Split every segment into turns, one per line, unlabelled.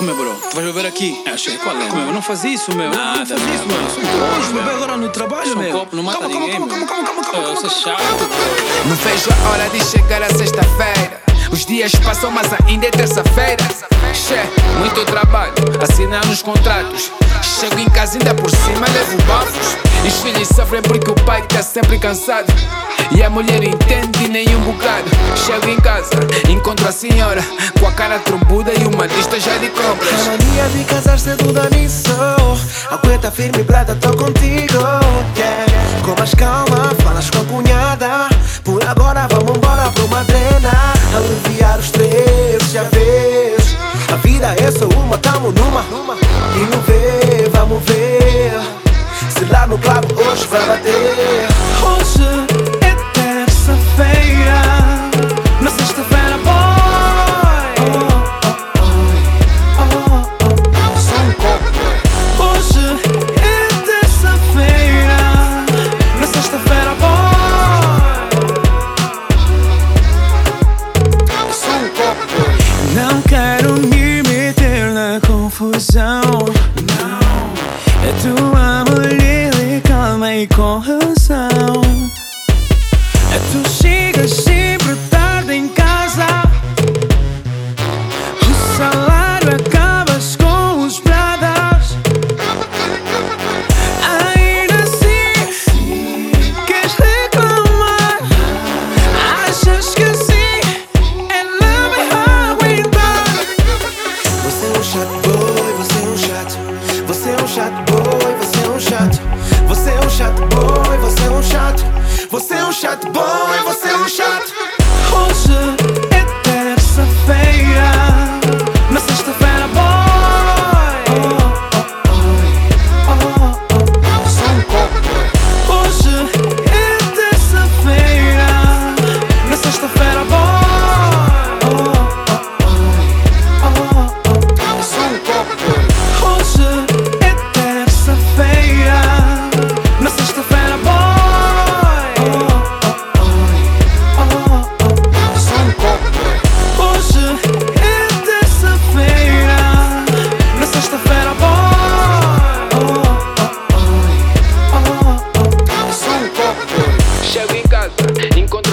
Como é, bro? Tu vais beber aqui? É, achei, qual é? Como é, meu? Não faz isso, meu. Nada, não faz isso, meu. hoje, beber agora
no
trabalho, meu. copo não mata calma, ninguém, calma, calma, calma, calma, calma, Eu calma, sou chato, calma, calma.
Não vejo a hora de chegar a sexta-feira. Os dias passam, mas ainda é terça-feira. Che, muito trabalho, assinar nos contratos. Chego em casa ainda por cima, levo bafos. Os filhos sofrem porque o pai tá sempre cansado. E a mulher entende nem um bocado. Chego em casa, encontro a senhora com a cara trombuda e uma lista já de compras. A
mania de casar cedo dá nisso Aguenta firme, prata, tô contigo yeah. Com mais calma, falas com vida é só uma, tamo numa. E não vê, vamos ver. Se lá no clube hoje vai bater
Tu chegas sempre tarde em casa. O salário acabas com os pradas. Ainda assim, queres reclamar? Achas que sim? assim ela vai aguentar?
Você é um chato boy, você é um chato. Você é um chato boy, você é um chato. Você é um chato boy, você é um chato. Você é um chato boy.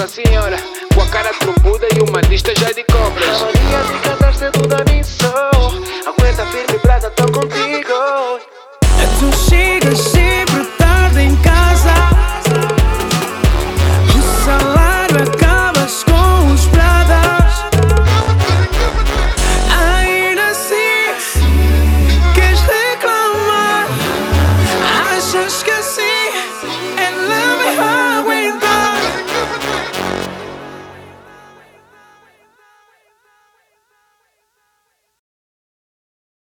senhora, com a cara trombuda e uma lista já